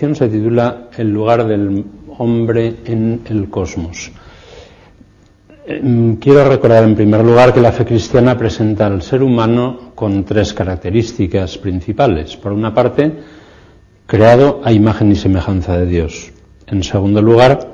se titula El lugar del hombre en el cosmos. Em, quiero recordar en primer lugar que la fe cristiana presenta al ser humano con tres características principales. Por una parte, creado a imagen y semejanza de Dios. En segundo lugar,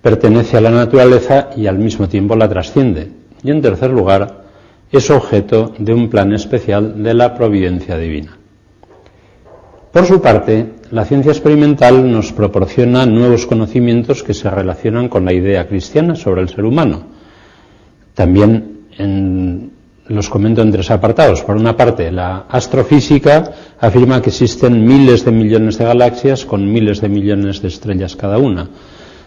pertenece a la naturaleza y al mismo tiempo la trasciende. Y en tercer lugar, es objeto de un plan especial de la providencia divina. Por su parte, la ciencia experimental nos proporciona nuevos conocimientos que se relacionan con la idea cristiana sobre el ser humano. También los comento en tres apartados. Por una parte, la astrofísica afirma que existen miles de millones de galaxias con miles de millones de estrellas cada una,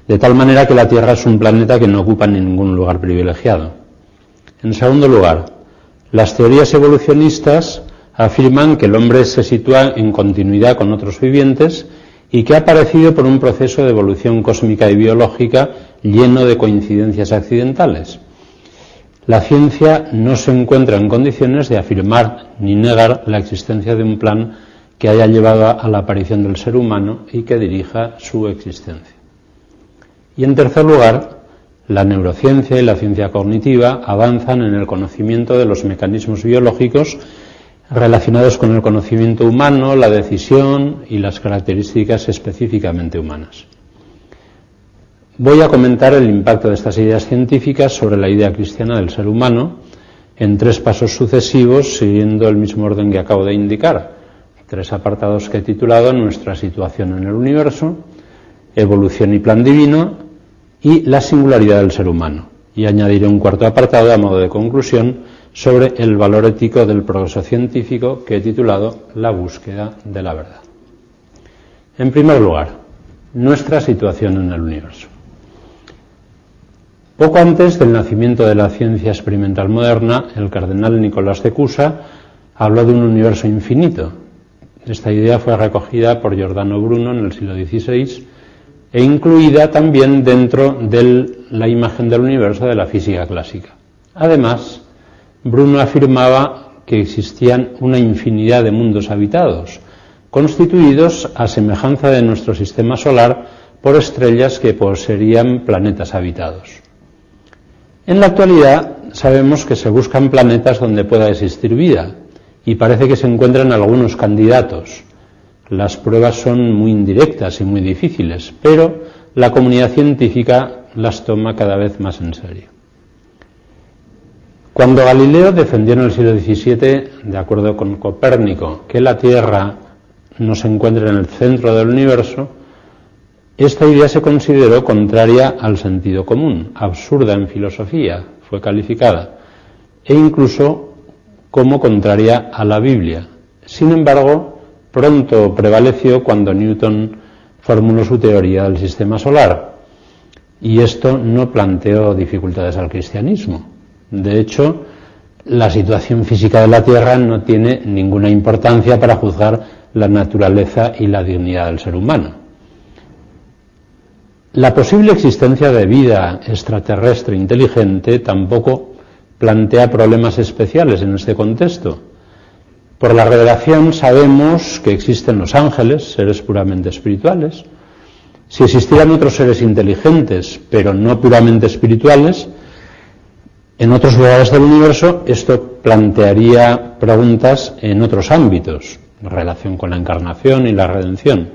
de tal manera que la Tierra es un planeta que no ocupa ningún lugar privilegiado. En segundo lugar, las teorías evolucionistas afirman que el hombre se sitúa en continuidad con otros vivientes y que ha aparecido por un proceso de evolución cósmica y biológica lleno de coincidencias accidentales. La ciencia no se encuentra en condiciones de afirmar ni negar la existencia de un plan que haya llevado a la aparición del ser humano y que dirija su existencia. Y en tercer lugar, la neurociencia y la ciencia cognitiva avanzan en el conocimiento de los mecanismos biológicos relacionados con el conocimiento humano, la decisión y las características específicamente humanas. Voy a comentar el impacto de estas ideas científicas sobre la idea cristiana del ser humano en tres pasos sucesivos, siguiendo el mismo orden que acabo de indicar. Tres apartados que he titulado Nuestra situación en el universo, Evolución y plan divino y la singularidad del ser humano. Y añadiré un cuarto apartado a modo de conclusión sobre el valor ético del progreso científico que he titulado La búsqueda de la verdad. En primer lugar, nuestra situación en el universo. Poco antes del nacimiento de la ciencia experimental moderna, el cardenal Nicolás de Cusa habló de un universo infinito. Esta idea fue recogida por Giordano Bruno en el siglo XVI e incluida también dentro de la imagen del universo de la física clásica. Además, Bruno afirmaba que existían una infinidad de mundos habitados, constituidos a semejanza de nuestro sistema solar por estrellas que poseerían planetas habitados. En la actualidad sabemos que se buscan planetas donde pueda existir vida y parece que se encuentran algunos candidatos. Las pruebas son muy indirectas y muy difíciles, pero la comunidad científica las toma cada vez más en serio. Cuando Galileo defendió en el siglo XVII, de acuerdo con Copérnico, que la Tierra no se encuentra en el centro del universo, esta idea se consideró contraria al sentido común, absurda en filosofía, fue calificada, e incluso como contraria a la Biblia. Sin embargo, pronto prevaleció cuando Newton formuló su teoría del sistema solar, y esto no planteó dificultades al cristianismo. De hecho, la situación física de la Tierra no tiene ninguna importancia para juzgar la naturaleza y la dignidad del ser humano. La posible existencia de vida extraterrestre inteligente tampoco plantea problemas especiales en este contexto. Por la revelación sabemos que existen los ángeles, seres puramente espirituales. Si existieran otros seres inteligentes, pero no puramente espirituales, en otros lugares del universo esto plantearía preguntas en otros ámbitos, en relación con la encarnación y la redención.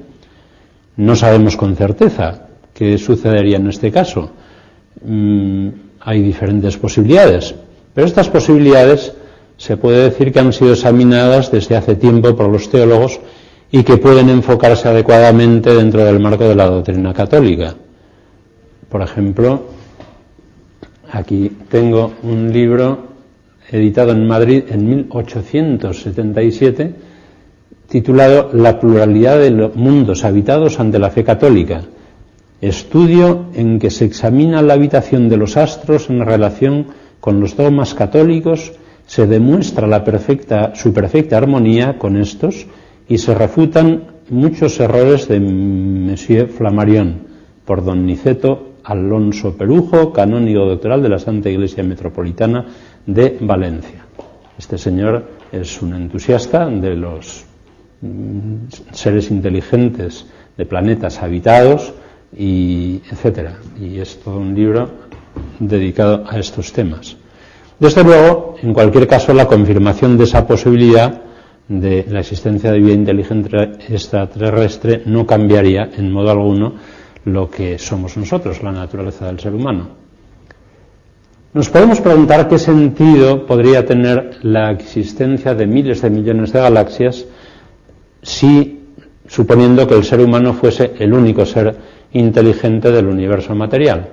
No sabemos con certeza qué sucedería en este caso. Mm, hay diferentes posibilidades, pero estas posibilidades se puede decir que han sido examinadas desde hace tiempo por los teólogos y que pueden enfocarse adecuadamente dentro del marco de la doctrina católica. Por ejemplo, Aquí tengo un libro editado en Madrid en 1877 titulado La pluralidad de los mundos habitados ante la fe católica, estudio en que se examina la habitación de los astros en relación con los dogmas católicos, se demuestra la perfecta, su perfecta armonía con estos y se refutan muchos errores de Monsieur Flammarion por don Niceto Alonso Perujo, canónigo doctoral de la Santa Iglesia Metropolitana de Valencia. Este señor es un entusiasta de los mm, seres inteligentes de planetas habitados, y etcétera. Y es todo un libro dedicado a estos temas. Desde luego, en cualquier caso, la confirmación de esa posibilidad de la existencia de vida inteligente extraterrestre no cambiaría en modo alguno lo que somos nosotros, la naturaleza del ser humano. Nos podemos preguntar qué sentido podría tener la existencia de miles de millones de galaxias si, suponiendo que el ser humano fuese el único ser inteligente del universo material.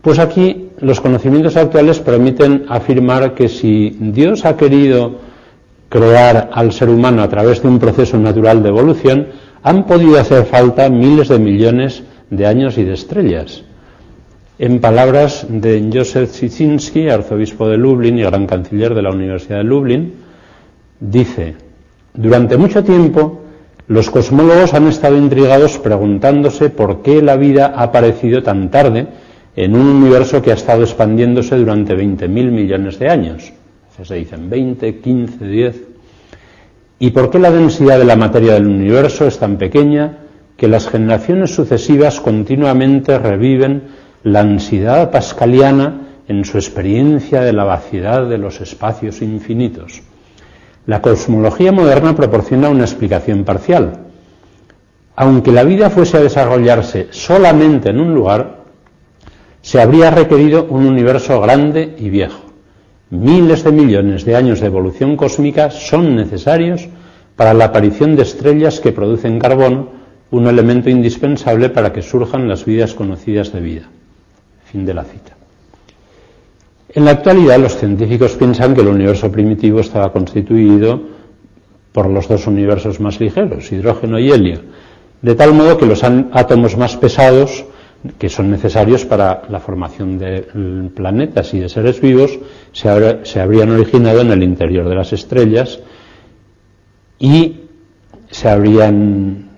Pues aquí los conocimientos actuales permiten afirmar que si Dios ha querido crear al ser humano a través de un proceso natural de evolución, han podido hacer falta miles de millones de años y de estrellas. En palabras de Joseph Sitzinski, arzobispo de Lublin y gran canciller de la Universidad de Lublin, dice, durante mucho tiempo los cosmólogos han estado intrigados preguntándose por qué la vida ha aparecido tan tarde en un universo que ha estado expandiéndose durante 20.000 millones de años. Se dicen 20, 15, 10. ¿Y por qué la densidad de la materia del universo es tan pequeña que las generaciones sucesivas continuamente reviven la ansiedad pascaliana en su experiencia de la vaciedad de los espacios infinitos? La cosmología moderna proporciona una explicación parcial. Aunque la vida fuese a desarrollarse solamente en un lugar, se habría requerido un universo grande y viejo. Miles de millones de años de evolución cósmica son necesarios para la aparición de estrellas que producen carbón, un elemento indispensable para que surjan las vidas conocidas de vida. Fin de la cita. En la actualidad los científicos piensan que el universo primitivo estaba constituido por los dos universos más ligeros, hidrógeno y helio, de tal modo que los átomos más pesados, que son necesarios para la formación de planetas y de seres vivos, se, habrían originado en el interior de las estrellas y se habrían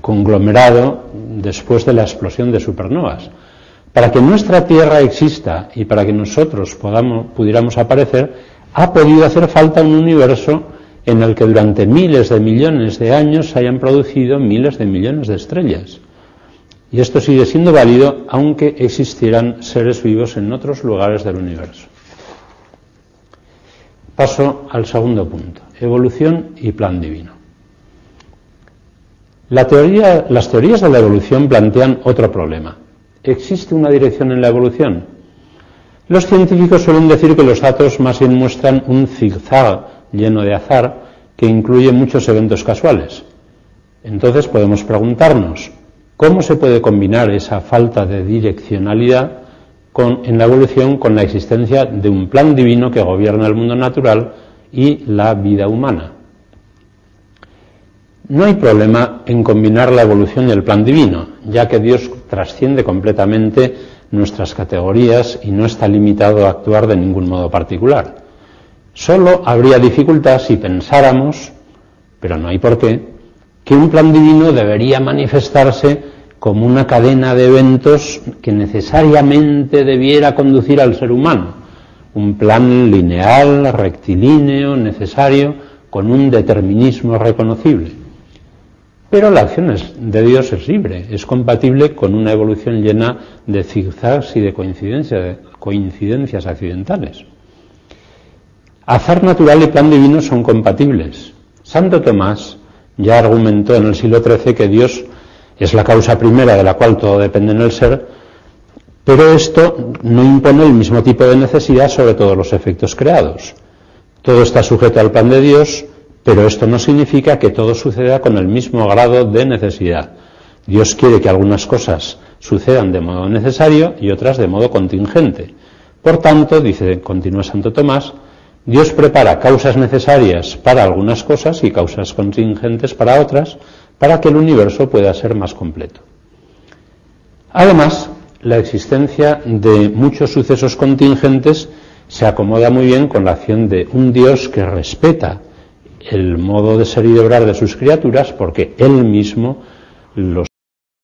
conglomerado después de la explosión de supernovas. Para que nuestra Tierra exista y para que nosotros pudiéramos aparecer, ha podido hacer falta un universo en el que durante miles de millones de años se hayan producido miles de millones de estrellas. Y esto sigue siendo válido aunque existieran seres vivos en otros lugares del universo. Paso al segundo punto, evolución y plan divino. las teorías de la evolución plantean otro problema, ¿Existe una dirección en la evolución? Los científicos suelen decir que los datos más bien muestran un zigzag lleno de azar que incluye muchos eventos casuales. Entonces podemos preguntarnos, ¿cómo se puede combinar esa falta de direccionalidad en la evolución con la existencia de un plan divino que gobierna el mundo natural y la vida humana? No hay problema en combinar la evolución y el plan divino, ya que Dios trasciende completamente nuestras categorías y no está limitado a actuar de ningún modo particular. Solo habría dificultad si pensáramos, pero no hay por qué, que un plan divino debería manifestarse como una cadena de eventos que necesariamente debiera conducir al ser humano, un plan lineal, rectilíneo, necesario, con un determinismo reconocible. Pero la acción de Dios es libre, es compatible con una evolución llena de zigzags y de coincidencias accidentales. Azar natural y plan divino son compatibles. Santo Tomás ya argumentó en el siglo XIII que Dios es la causa primera de la cual todo depende en el ser, pero esto no impone el mismo tipo de necesidad sobre todos los efectos creados. Todo está sujeto al plan de Dios, pero esto no significa que todo suceda con el mismo grado de necesidad. Dios quiere que algunas cosas sucedan de modo necesario y otras de modo contingente. Por tanto, dice, continúa Santo Tomás, Dios prepara causas necesarias para algunas cosas y causas contingentes para otras, para que el universo pueda ser más completo. Además, la existencia de muchos sucesos contingentes se acomoda muy bien con la acción de un Dios que respeta el modo de ser y de obrar de sus criaturas porque Él mismo